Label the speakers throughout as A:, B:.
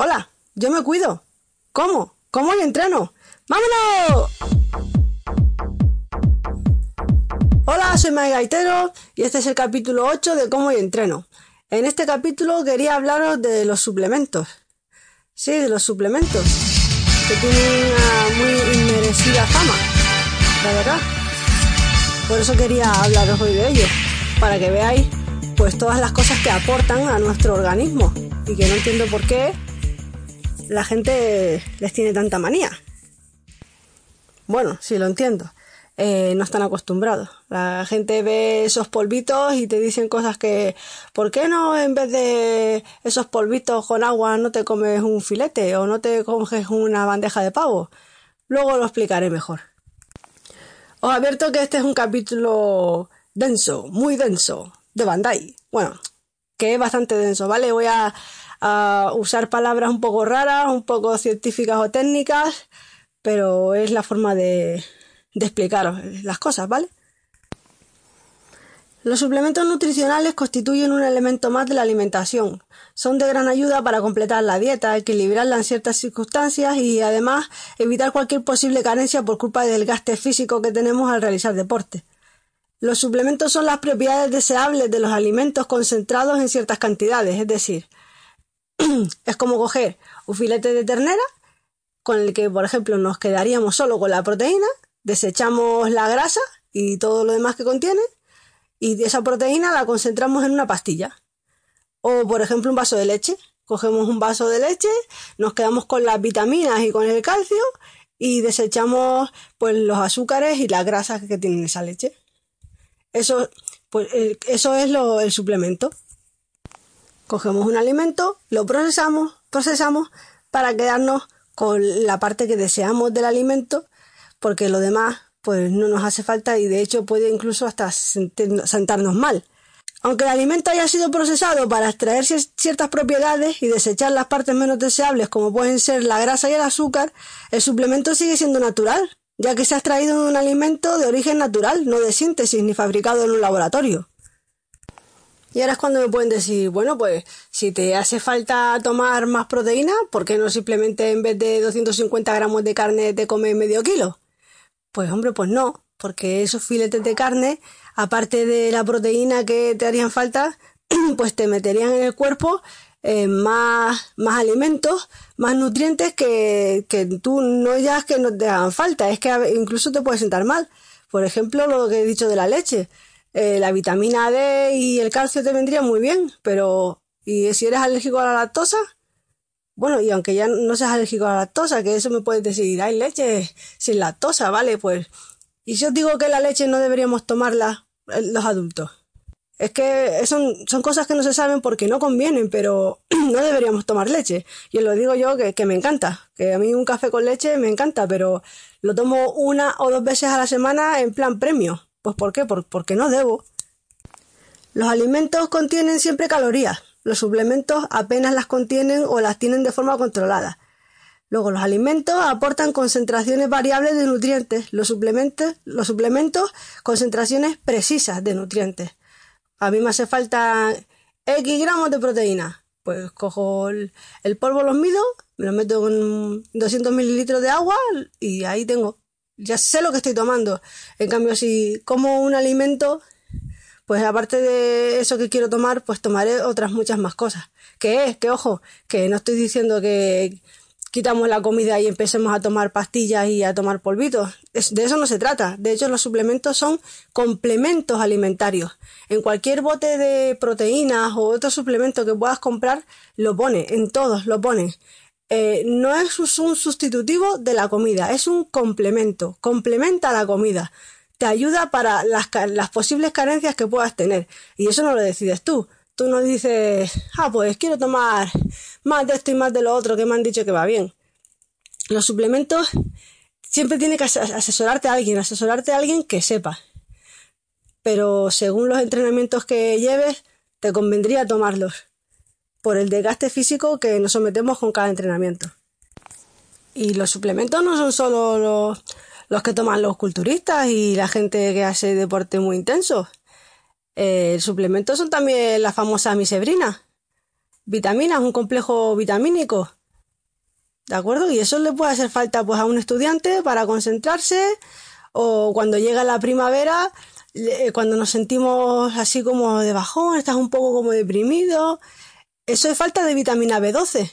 A: Hola, yo me cuido. ¿Cómo? ¿Cómo y entreno? ¡Vámonos! Hola, soy Mike Gaitero y este es el capítulo 8 de Cómo y entreno. En este capítulo quería hablaros de los suplementos. Sí, de los suplementos. Que tienen una muy inmerecida fama. La verdad. Por eso quería hablaros hoy de ellos. Para que veáis pues todas las cosas que aportan a nuestro organismo. Y que no entiendo por qué la gente les tiene tanta manía. Bueno, sí lo entiendo. Eh, no están acostumbrados. La gente ve esos polvitos y te dicen cosas que, ¿por qué no en vez de esos polvitos con agua no te comes un filete o no te coges una bandeja de pavo? Luego lo explicaré mejor. Os advierto que este es un capítulo denso, muy denso, de Bandai. Bueno, que es bastante denso, ¿vale? Voy a a usar palabras un poco raras, un poco científicas o técnicas, pero es la forma de, de explicaros las cosas, ¿vale? Los suplementos nutricionales constituyen un elemento más de la alimentación. Son de gran ayuda para completar la dieta, equilibrarla en ciertas circunstancias y además evitar cualquier posible carencia por culpa del gasto físico que tenemos al realizar deporte. Los suplementos son las propiedades deseables de los alimentos concentrados en ciertas cantidades, es decir, es como coger un filete de ternera con el que, por ejemplo, nos quedaríamos solo con la proteína, desechamos la grasa y todo lo demás que contiene, y esa proteína la concentramos en una pastilla. O, por ejemplo, un vaso de leche. Cogemos un vaso de leche, nos quedamos con las vitaminas y con el calcio y desechamos pues los azúcares y las grasas que tiene esa leche. Eso, pues, eso es lo, el suplemento. Cogemos un alimento, lo procesamos, procesamos para quedarnos con la parte que deseamos del alimento, porque lo demás pues no nos hace falta y de hecho puede incluso hasta sentarnos mal. Aunque el alimento haya sido procesado para extraer ciertas propiedades y desechar las partes menos deseables como pueden ser la grasa y el azúcar, el suplemento sigue siendo natural, ya que se ha extraído de un alimento de origen natural, no de síntesis ni fabricado en un laboratorio. Y ahora es cuando me pueden decir, bueno, pues si te hace falta tomar más proteína, ¿por qué no simplemente en vez de 250 gramos de carne te comes medio kilo? Pues hombre, pues no, porque esos filetes de carne, aparte de la proteína que te harían falta, pues te meterían en el cuerpo eh, más, más alimentos, más nutrientes que, que tú no ya es que no te hagan falta, es que incluso te puede sentar mal. Por ejemplo, lo que he dicho de la leche. Eh, la vitamina D y el calcio te vendrían muy bien, pero ¿y si eres alérgico a la lactosa? Bueno, y aunque ya no seas alérgico a la lactosa, que eso me puedes decir, hay leche sin lactosa, ¿vale? Pues, y os digo que la leche no deberíamos tomarla eh, los adultos. Es que son, son cosas que no se saben porque no convienen, pero no deberíamos tomar leche. Y lo digo yo que, que me encanta, que a mí un café con leche me encanta, pero lo tomo una o dos veces a la semana en plan premio. Pues ¿por qué? porque no debo. Los alimentos contienen siempre calorías. Los suplementos apenas las contienen o las tienen de forma controlada. Luego, los alimentos aportan concentraciones variables de nutrientes. Los suplementos, los suplementos, concentraciones precisas de nutrientes. A mí me hace falta X gramos de proteína. Pues cojo el, el polvo, los mido, me lo meto con 200 mililitros de agua y ahí tengo ya sé lo que estoy tomando. En cambio, si como un alimento, pues aparte de eso que quiero tomar, pues tomaré otras muchas más cosas. ¿Qué es? Que ojo, que no estoy diciendo que quitamos la comida y empecemos a tomar pastillas y a tomar polvitos. de eso no se trata. De hecho, los suplementos son complementos alimentarios. En cualquier bote de proteínas o otro suplemento que puedas comprar, lo pone. En todos lo pone. Eh, no es un sustitutivo de la comida, es un complemento, complementa la comida, te ayuda para las, las posibles carencias que puedas tener. Y eso no lo decides tú, Tú no dices, ah, pues quiero tomar más de esto y más de lo otro que me han dicho que va bien. Los suplementos siempre tiene que asesorarte a alguien, asesorarte a alguien que sepa. Pero según los entrenamientos que lleves, te convendría tomarlos por el desgaste físico que nos sometemos con cada entrenamiento. Y los suplementos no son solo los, que toman los culturistas y la gente que hace deporte muy intenso. Eh, el suplemento son también la famosa misebrina. Vitaminas, un complejo vitamínico. ¿De acuerdo? Y eso le puede hacer falta pues a un estudiante para concentrarse o cuando llega la primavera, cuando nos sentimos así como de bajón, estás un poco como deprimido. Eso es falta de vitamina B12.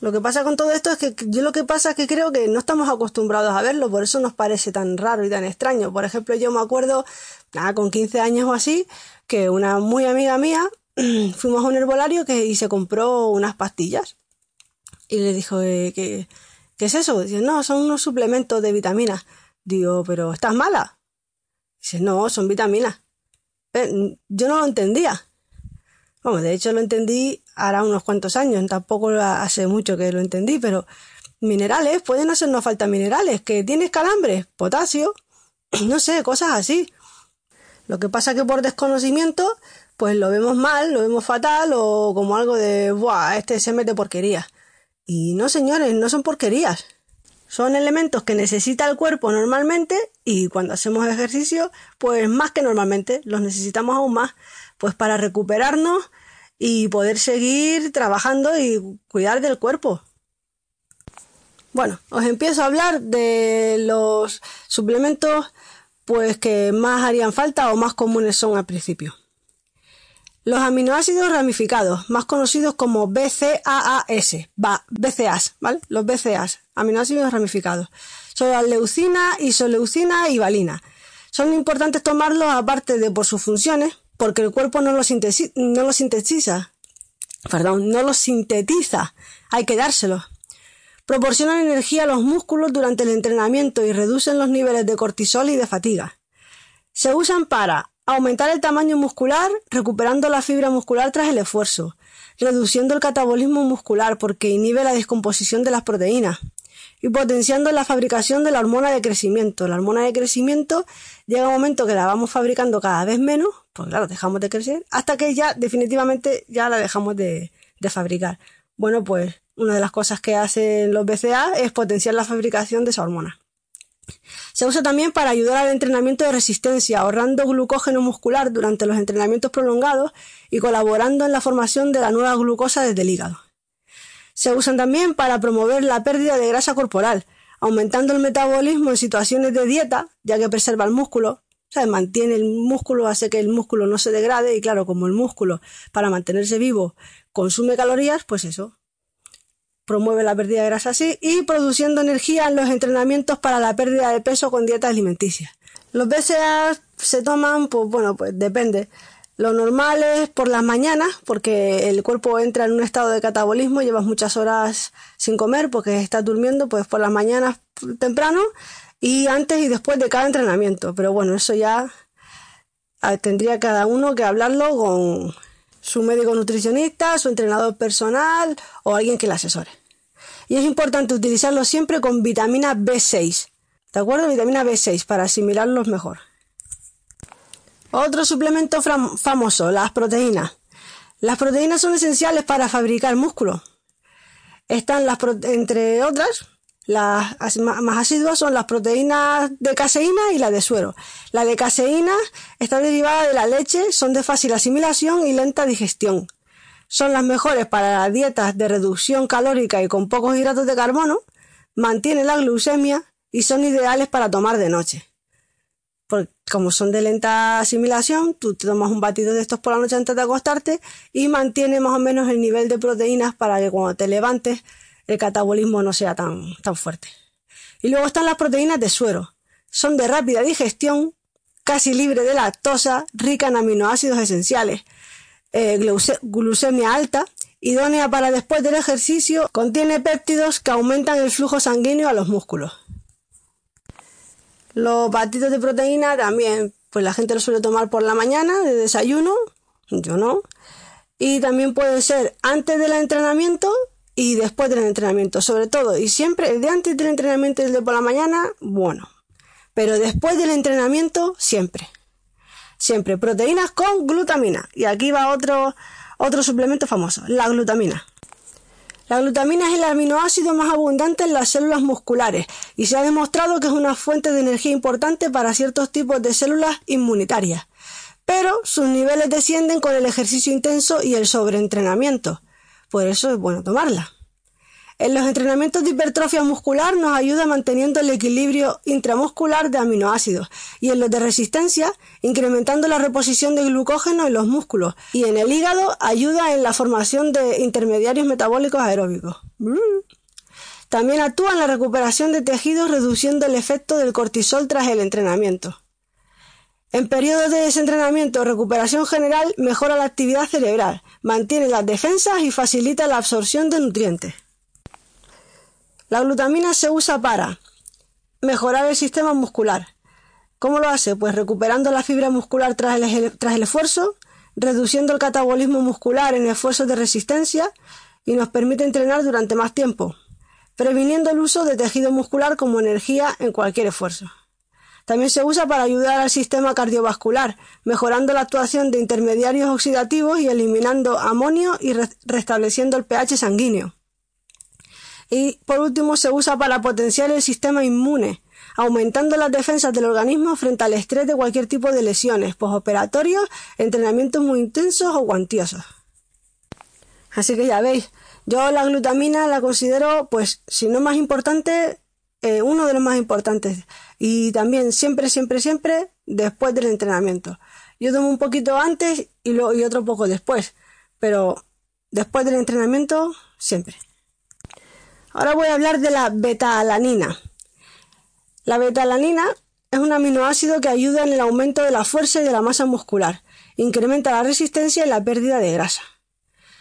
A: Lo que pasa con todo esto es que yo lo que pasa es que creo que no estamos acostumbrados a verlo, por eso nos parece tan raro y tan extraño. Por ejemplo, yo me acuerdo, nada, con 15 años o así, que una muy amiga mía fuimos a un herbolario que, y se compró unas pastillas. Y le dijo, eh, ¿qué, ¿qué es eso? Dice, no, son unos suplementos de vitaminas. Digo, ¿pero estás mala? Dice, no, son vitaminas. yo no lo entendía. Bueno, de hecho lo entendí hará unos cuantos años, tampoco hace mucho que lo entendí, pero minerales, pueden hacernos falta minerales, que tienes calambre, potasio, no sé, cosas así. Lo que pasa que por desconocimiento, pues lo vemos mal, lo vemos fatal o como algo de, ¡buah! Este se mete porquerías. Y no, señores, no son porquerías. Son elementos que necesita el cuerpo normalmente y cuando hacemos ejercicio, pues más que normalmente, los necesitamos aún más, pues para recuperarnos y poder seguir trabajando y cuidar del cuerpo. Bueno, os empiezo a hablar de los suplementos pues que más harían falta o más comunes son al principio. Los aminoácidos ramificados, más conocidos como BCAAS, BCAAs, ¿vale? Los BCAAs, aminoácidos ramificados. Son la leucina, isoleucina y valina. Son importantes tomarlos aparte de por sus funciones, porque el cuerpo no lo sintetiza. Perdón, no los sintetiza. Hay que dárselo. Proporcionan energía a los músculos durante el entrenamiento y reducen los niveles de cortisol y de fatiga. Se usan para aumentar el tamaño muscular, recuperando la fibra muscular tras el esfuerzo, reduciendo el catabolismo muscular porque inhibe la descomposición de las proteínas, y potenciando la fabricación de la hormona de crecimiento. La hormona de crecimiento llega un momento que la vamos fabricando cada vez menos, pues claro, dejamos de crecer, hasta que ya definitivamente ya la dejamos de, de fabricar. Bueno, pues una de las cosas que hacen los BCA es potenciar la fabricación de esa hormona. Se usa también para ayudar al entrenamiento de resistencia, ahorrando glucógeno muscular durante los entrenamientos prolongados y colaborando en la formación de la nueva glucosa desde el hígado. Se usan también para promover la pérdida de grasa corporal, aumentando el metabolismo en situaciones de dieta, ya que preserva el músculo, mantiene el músculo, hace que el músculo no se degrade y claro, como el músculo para mantenerse vivo consume calorías, pues eso, promueve la pérdida de grasa así y produciendo energía en los entrenamientos para la pérdida de peso con dieta alimenticia. Los BCA se toman, pues bueno, pues depende. Lo normal es por las mañanas, porque el cuerpo entra en un estado de catabolismo, llevas muchas horas sin comer porque estás durmiendo, pues por las mañanas temprano y antes y después de cada entrenamiento. Pero bueno, eso ya ah, tendría cada uno que hablarlo con su médico nutricionista, su entrenador personal o alguien que le asesore. Y es importante utilizarlo siempre con vitamina B6. ¿De acuerdo? Vitamina B6 para asimilarlos mejor. Otro suplemento famoso, las proteínas. Las proteínas son esenciales para fabricar músculo. Están las entre otras, las más asiduas son las proteínas de caseína y la de suero. La de caseína está derivada de la leche, son de fácil asimilación y lenta digestión. Son las mejores para las dietas de reducción calórica y con pocos hidratos de carbono, mantienen la glucemia y son ideales para tomar de noche como son de lenta asimilación, tú te tomas un batido de estos por la noche antes de acostarte y mantiene más o menos el nivel de proteínas para que cuando te levantes el catabolismo no sea tan, tan fuerte. Y luego están las proteínas de suero. Son de rápida digestión, casi libre de lactosa, rica en aminoácidos esenciales, eh, glucemia alta, idónea para después del ejercicio, contiene péptidos que aumentan el flujo sanguíneo a los músculos. Los batidos de proteína también, pues la gente lo suele tomar por la mañana de desayuno, yo no. y también puede ser antes del entrenamiento y después del entrenamiento, sobre todo, y siempre el de antes del entrenamiento y el de por la mañana, bueno, pero después del entrenamiento, siempre. Siempre proteínas con glutamina. Y aquí va otro, otro suplemento famoso, la glutamina. La glutamina es el aminoácido más abundante en las células musculares y se ha demostrado que es una fuente de energía importante para ciertos tipos de células inmunitarias. Pero sus niveles descienden con el ejercicio intenso y el sobreentrenamiento. Por eso es bueno tomarla. En los entrenamientos de hipertrofia muscular nos ayuda manteniendo el equilibrio intramuscular de aminoácidos y en los de resistencia incrementando la reposición de glucógeno en los músculos y en el hígado ayuda en la formación de intermediarios metabólicos aeróbicos. También actúa en la recuperación de tejidos reduciendo el efecto del cortisol tras el entrenamiento. En periodos de desentrenamiento o recuperación general mejora la actividad cerebral, mantiene las defensas y facilita la absorción de nutrientes. La glutamina se usa para mejorar el sistema muscular. ¿Cómo lo hace? Pues recuperando la fibra muscular tras el, esfuerzo, reduciendo el catabolismo muscular en esfuerzos de resistencia y nos permite entrenar durante más tiempo, previniendo el uso de tejido muscular como energía en cualquier esfuerzo. También se usa para ayudar al sistema cardiovascular, mejorando la actuación de intermediarios oxidativos y eliminando amonio y restableciendo el pH sanguíneo. Y por último se usa para potenciar el sistema inmune, aumentando las defensas del organismo frente al estrés de cualquier tipo de lesiones, posoperatorios, entrenamientos muy intensos o cuantiosos. Así que ya veis, yo la glutamina la considero, pues, si no más importante, eh, uno de los más importantes. Y también siempre, siempre, siempre después del entrenamiento. Yo tomo un poquito antes y, lo, y otro poco después, pero después del entrenamiento, siempre. Ahora voy a hablar de la beta-alanina. La beta-alanina es un aminoácido que ayuda en el aumento de la fuerza y de la masa muscular, incrementa la resistencia y la pérdida de grasa.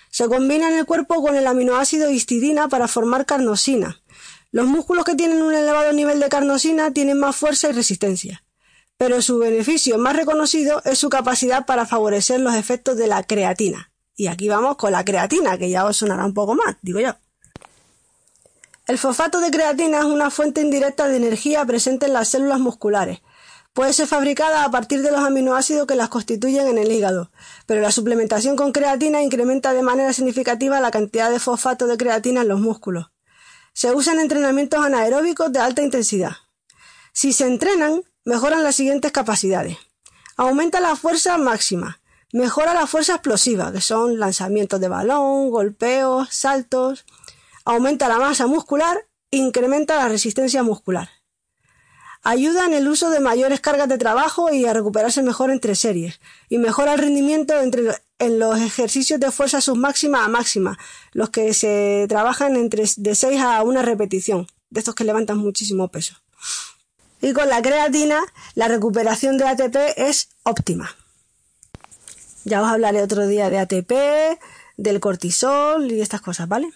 A: Se combina en el cuerpo con el aminoácido histidina para formar carnosina. Los músculos que tienen un elevado nivel de carnosina tienen más fuerza y resistencia, pero su beneficio más reconocido es su capacidad para favorecer los efectos de la creatina. Y aquí vamos con la creatina, que ya os sonará un poco más, digo yo. El fosfato de creatina es una fuente indirecta de energía presente en las células musculares. Puede ser fabricada a partir de los aminoácidos que las constituyen en el hígado, pero la suplementación con creatina incrementa de manera significativa la cantidad de fosfato de creatina en los músculos. Se usa en entrenamientos anaeróbicos de alta intensidad. Si se entrenan, mejoran las siguientes capacidades. Aumenta la fuerza máxima, mejora la fuerza explosiva, que son lanzamientos de balón, golpeos, saltos, aumenta la masa muscular, incrementa la resistencia muscular. Ayuda en el uso de mayores cargas de trabajo y a recuperarse mejor entre series. Y mejora el rendimiento entre, en los ejercicios de fuerza submáxima a máxima, los que se trabajan entre de 6 a una repetición, de estos que levantan muchísimo peso. Y con la creatina, la recuperación de ATP es óptima. Ya os hablaré otro día de ATP, del cortisol y estas cosas, ¿vale?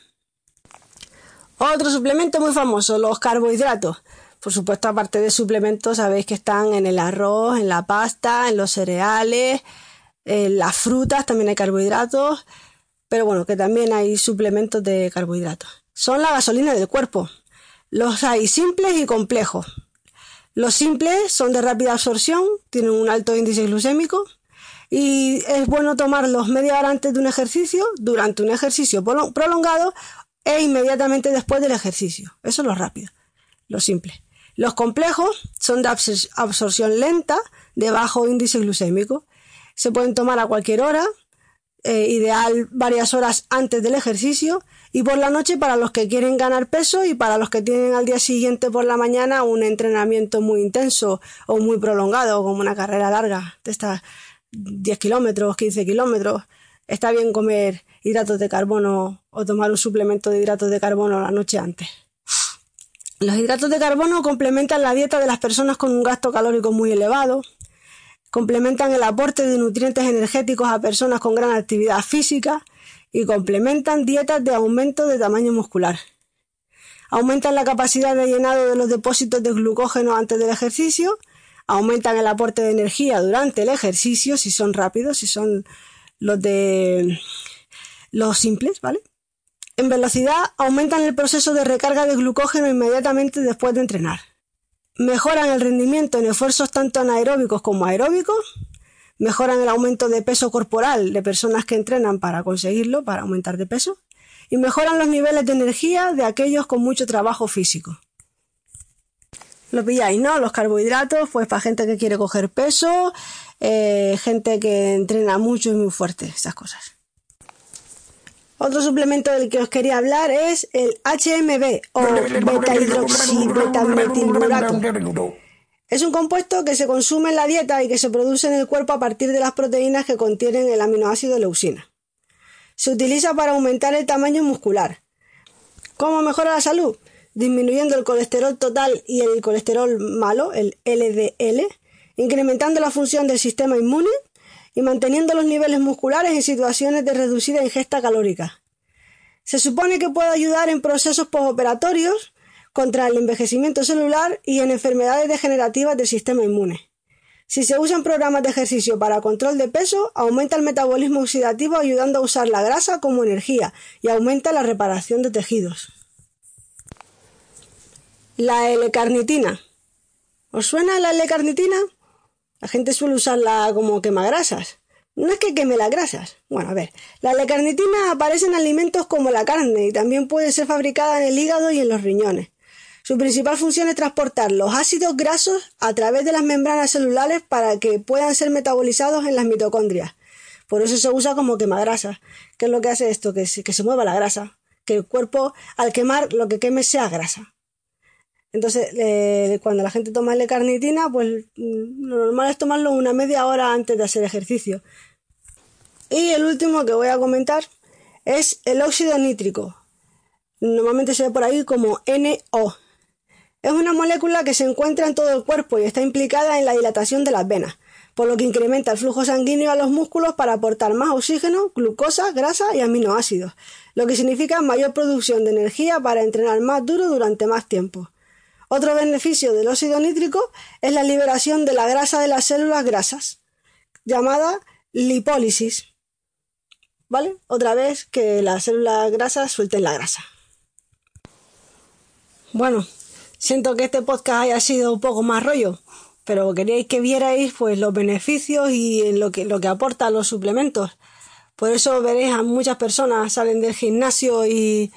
A: Otro suplemento muy famoso, los carbohidratos. Por supuesto, aparte de suplementos, sabéis que están en el arroz, en la pasta, en los cereales, en las frutas también hay carbohidratos, pero bueno, que también hay suplementos de carbohidratos. Son la gasolina del cuerpo. Los hay simples y complejos. Los simples son de rápida absorción, tienen un alto índice glucémico y es bueno tomarlos media hora antes de un ejercicio, durante un ejercicio prolongado e inmediatamente después del ejercicio. Eso es lo rápido, lo simple. Los complejos son de absorción lenta, de bajo índice glucémico. Se pueden tomar a cualquier hora, eh, ideal varias horas antes del ejercicio y por la noche para los que quieren ganar peso y para los que tienen al día siguiente por la mañana un entrenamiento muy intenso o muy prolongado como una carrera larga de estas 10 kilómetros, 15 kilómetros. Está bien comer hidratos de carbono o tomar un suplemento de hidratos de carbono la noche antes. Los hidratos de carbono complementan la dieta de las personas con un gasto calórico muy elevado, complementan el aporte de nutrientes energéticos a personas con gran actividad física y complementan dietas de aumento de tamaño muscular. Aumentan la capacidad de llenado de los depósitos de glucógeno antes del ejercicio, aumentan el aporte de energía durante el ejercicio si son rápidos, si son los de los simples, ¿vale? En velocidad aumentan el proceso de recarga de glucógeno inmediatamente después de entrenar. Mejoran el rendimiento en esfuerzos tanto anaeróbicos como aeróbicos. Mejoran el aumento de peso corporal de personas que entrenan para conseguirlo, para aumentar de peso. Y mejoran los niveles de energía de aquellos con mucho trabajo físico. Lo pilláis, ¿no? Los carbohidratos, pues para gente que quiere coger peso, eh, gente que entrena mucho y muy fuerte, esas cosas. Otro suplemento del que os quería hablar es el HMB o beta-hidroxibetamethilburato. Es un compuesto que se consume en la dieta y que se produce en el cuerpo a partir de las proteínas que contienen el aminoácido leucina. Se utiliza para aumentar el tamaño muscular. ¿Cómo mejora la salud? Disminuyendo el colesterol total y el colesterol malo, el LDL, incrementando la función del sistema inmune y manteniendo los niveles musculares en situaciones de reducida ingesta calórica. Se supone que puede ayudar en procesos postoperatorios contra el envejecimiento celular y en enfermedades degenerativas del sistema inmune. Si se usan programas de ejercicio para control de peso, aumenta el metabolismo oxidativo ayudando a usar la grasa como energía y aumenta la reparación de tejidos. La L-carnitina. ¿Os suena la L-carnitina? La gente suele usarla como quemagrasas. No es que queme las grasas. Bueno, a ver, la L-carnitina aparece en alimentos como la carne y también puede ser fabricada en el hígado y en los riñones. Su principal función es transportar los ácidos grasos a través de las membranas celulares para que puedan ser metabolizados en las mitocondrias. Por eso se usa como quemagrasas. ¿Qué es lo que hace esto? Que que se mueva la grasa. Que el cuerpo, al quemar, lo que queme sea grasa. Entonces, eh, cuando la gente toma L-carnitina, pues mm, lo normal es tomarlo una media hora antes de hacer ejercicio. Y el último que voy a comentar es el óxido nítrico. Normalmente se ve por ahí como NO. Es una molécula que se encuentra en todo el cuerpo y está implicada en la dilatación de las venas, por lo que incrementa el flujo sanguíneo a los músculos para aportar más oxígeno, glucosa, grasa y aminoácidos, lo que significa mayor producción de energía para entrenar más duro durante más tiempo. Otro beneficio del óxido nítrico es la liberación de la grasa de las células grasas, llamada lipólisis. ¿Vale? Otra vez que las células grasas suelten la grasa. Bueno, siento que este podcast haya sido un poco más rollo, pero queríais que vierais pues los beneficios y lo que, lo que aportan los suplementos. Por eso veréis a muchas personas salen del gimnasio y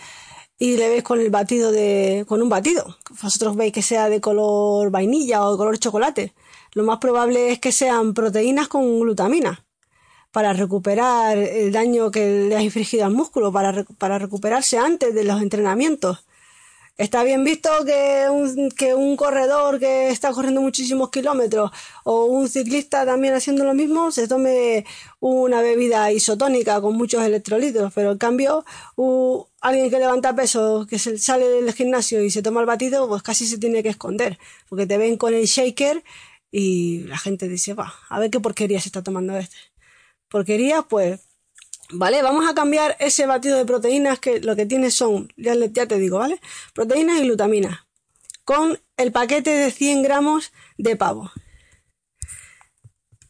A: y le veis con el batido de, con un batido. Vosotros veis que sea de color vainilla o de color chocolate. Lo más probable es que sean proteínas con glutamina para recuperar el daño que le ha infligido al músculo, para, para recuperarse antes de los entrenamientos. Está bien visto que un, que un corredor que está corriendo muchísimos kilómetros o un ciclista también haciendo lo mismo se tome una bebida isotónica con muchos electrolitos, pero en cambio alguien que levanta peso, que se sale del gimnasio y se toma el batido, pues casi se tiene que esconder, porque te ven con el shaker y la gente dice, va, a ver qué porquería se está tomando este. Porquería, pues ¿Vale? Vamos a cambiar ese batido de proteínas que lo que tiene son, ya, te digo, ¿vale? Proteínas y glutamina. Con el paquete de 100 gramos de pavo.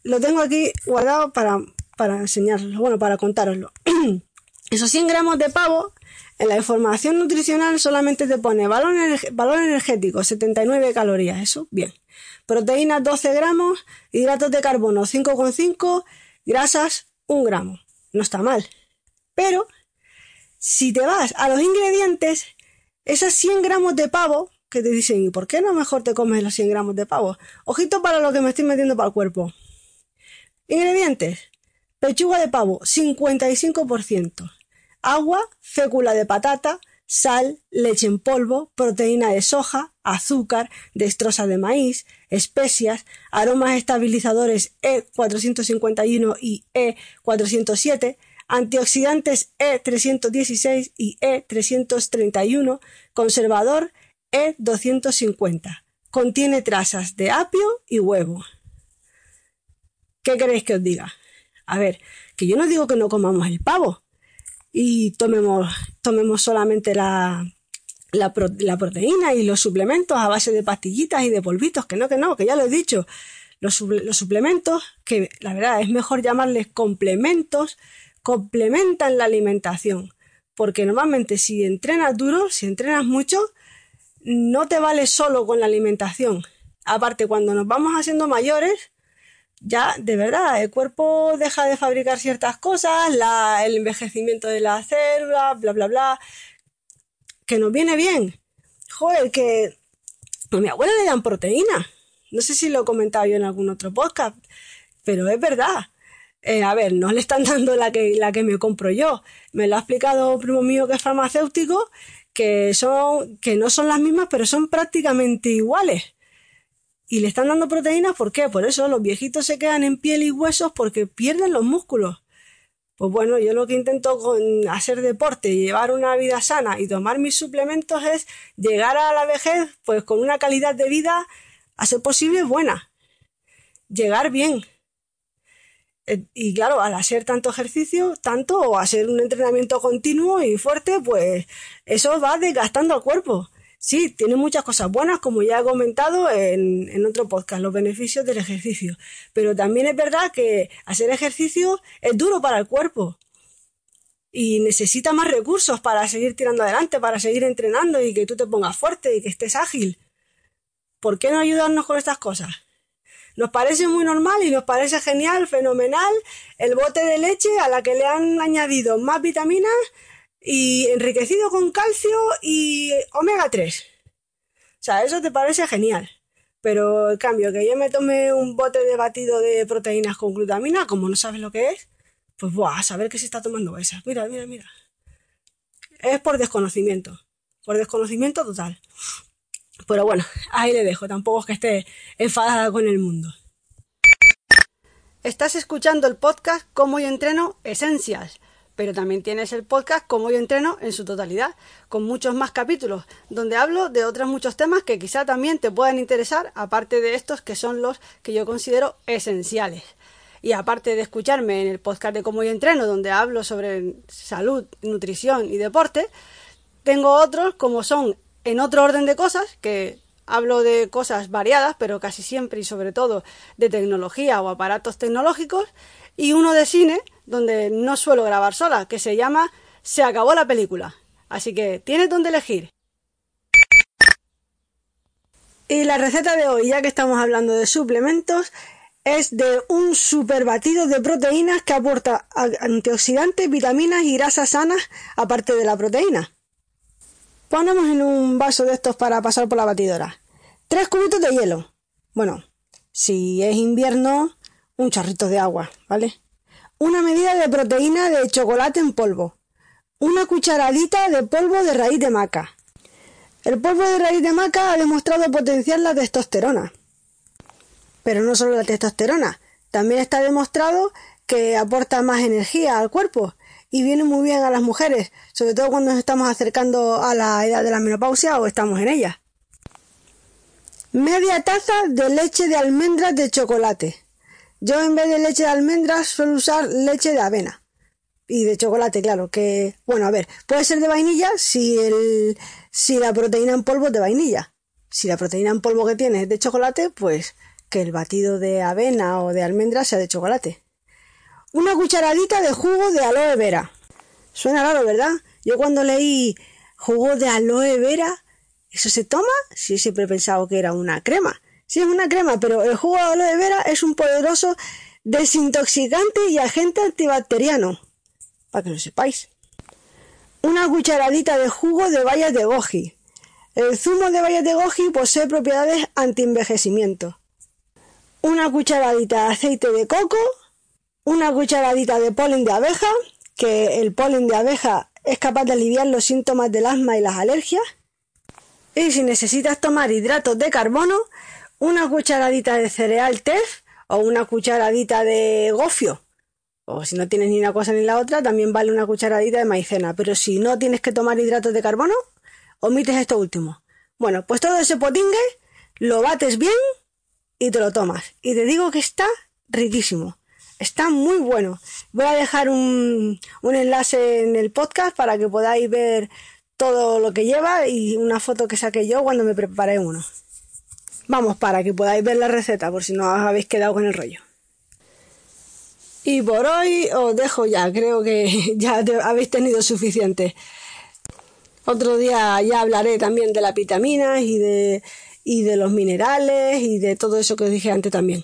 A: Lo tengo aquí guardado para, para enseñarlo, bueno, para contároslo. Esos 100 gramos de pavo, en la información nutricional solamente te pone valor, valor energético, 79 calorías, eso, bien. Proteínas 12 gramos, hidratos de carbono 5,5, grasas 1 gramo no está mal. Pero, si te vas a los ingredientes, esas 100 gramos de pavo, que te dicen, ¿y por qué no mejor te comes los 100 gramos de pavo? Ojito para lo que me estoy metiendo para el cuerpo. Ingredientes. Pechuga de pavo, 55%. Agua, fécula de patata, sal, leche en polvo, proteína de soja, azúcar, destroza de maíz, especias, aromas estabilizadores E451 y E407, antioxidantes E316 y E331, conservador E250. Contiene trazas de apio y huevo. ¿Qué queréis que os diga? A ver, que yo no digo que no comamos el pavo, y tomemos, tomemos solamente la, la, proteína y los suplementos a base de pastillitas y de polvitos, que no, que no, que ya lo he dicho. Los, suplementos, que la verdad es mejor llamarles complementos, complementan la alimentación. Porque normalmente si entrenas duro, si entrenas mucho, no te vale solo con la alimentación. Aparte, cuando nos vamos haciendo mayores, ya de verdad el cuerpo deja de fabricar ciertas cosas, el envejecimiento de la célula, bla, bla, bla, que nos viene bien. Joder, que a mi abuela le dan proteína. No sé si lo he comentado yo en algún otro podcast, pero es verdad. Eh, a ver, no le están dando la que, la que me compro yo. Me lo ha explicado un primo mío que es farmacéutico, que son, que no son las mismas, pero son prácticamente iguales. Y le están dando proteínas, ¿por qué? Por eso los viejitos se quedan en piel y huesos porque pierden los músculos. Pues bueno, yo lo que intento con hacer deporte, llevar una vida sana y tomar mis suplementos es llegar a la vejez pues con una calidad de vida a ser posible buena. Llegar bien. Eh, y claro, al hacer tanto ejercicio, tanto o hacer un entrenamiento continuo y fuerte, pues eso va desgastando al cuerpo. Sí, tiene muchas cosas buenas, como ya he comentado en, en, otro podcast, los beneficios del ejercicio. Pero también es verdad que hacer ejercicio es duro para el cuerpo. Y necesita más recursos para seguir tirando adelante, para seguir entrenando y que tú te pongas fuerte y que estés ágil. ¿Por qué no ayudarnos con estas cosas? Nos parece muy normal y nos parece genial, fenomenal, el bote de leche a la que le han añadido más vitaminas y enriquecido con calcio y omega 3. O sea, eso te parece genial. Pero en cambio, que yo me tome un bote de batido de proteínas con glutamina, como no sabes lo que es, pues buah, a saber qué se está tomando esa. Mira, mira, mira. Es por desconocimiento. Por desconocimiento total. Pero bueno, ahí le dejo. Tampoco es que esté enfadada con el mundo. Estás escuchando el podcast Cómo yo entreno Esencias pero también tienes el podcast Como yo entreno en su totalidad, con muchos más capítulos, donde hablo de otros muchos temas que quizá también te puedan interesar, aparte de estos que son los que yo considero esenciales. Y aparte de escucharme en el podcast de Como yo entreno, donde hablo sobre salud, nutrición y deporte, tengo otros como son en otro orden de cosas, que hablo de cosas variadas, pero casi siempre y sobre todo de tecnología o aparatos tecnológicos, y uno de cine, donde no suelo grabar sola, que se llama Se acabó la película. Así que tienes donde elegir. Y la receta de hoy, ya que estamos hablando de suplementos, es de un super batido de proteínas que aporta antioxidantes, vitaminas y grasas sanas aparte de la proteína. Ponemos en un vaso de estos para pasar por la batidora. Tres cubitos de hielo. Bueno, si es invierno, un charrito de agua, ¿vale? Una medida de proteína de chocolate en polvo. Una cucharadita de polvo de raíz de maca. El polvo de raíz de maca ha demostrado potenciar la testosterona. Pero no solo la testosterona, también está demostrado que aporta más energía al cuerpo y viene muy bien a las mujeres, sobre todo cuando nos estamos acercando a la edad de la menopausia o estamos en ella. Media taza de leche de almendras de chocolate. Yo en vez de leche de almendras suelo usar leche de avena. Y de chocolate, claro, que, bueno, a ver, puede ser de vainilla si el, si la proteína en polvo es de vainilla. Si la proteína en polvo que tiene es de chocolate, pues que el batido de avena o de almendras sea de chocolate. Una cucharadita de jugo de aloe vera. Suena raro, ¿verdad? Yo cuando leí jugo de aloe vera, ¿eso se toma? Sí, siempre he pensado que era una crema. Sí, es una crema, pero el jugo de aloe vera es un poderoso desintoxicante y agente antibacteriano. Para que lo sepáis. Una cucharadita de jugo de bayas de goji. El zumo de bayas de goji posee propiedades anti-envejecimiento. Una cucharadita de aceite de coco. Una cucharadita de polen de abeja, que el polen de abeja es capaz de aliviar los síntomas del asma y las alergias. Y si necesitas tomar hidratos de carbono, una cucharadita de cereal tef o una cucharadita de gofio. O si no tienes ni una cosa ni la otra, también vale una cucharadita de maicena. Pero si no tienes que tomar hidratos de carbono, omites esto último. Bueno, pues todo ese potingue lo bates bien y te lo tomas. Y te digo que está riquísimo. Está muy bueno. Voy a dejar un, un enlace en el podcast para que podáis ver todo lo que lleva y una foto que saqué yo cuando me preparé uno. Vamos, para que podáis ver la receta por si no os habéis quedado con el rollo. Y por hoy os dejo ya, creo que ya habéis tenido suficiente. Otro día ya hablaré también de las vitaminas y de, y de los minerales y de todo eso que os dije antes también.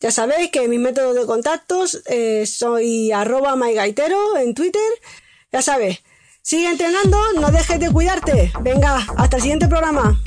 A: Ya sabéis que mi método de contactos eh, soy arroba mygaitero en Twitter. Ya sabes, sigue entrenando, no dejes de cuidarte. Venga, hasta el siguiente programa.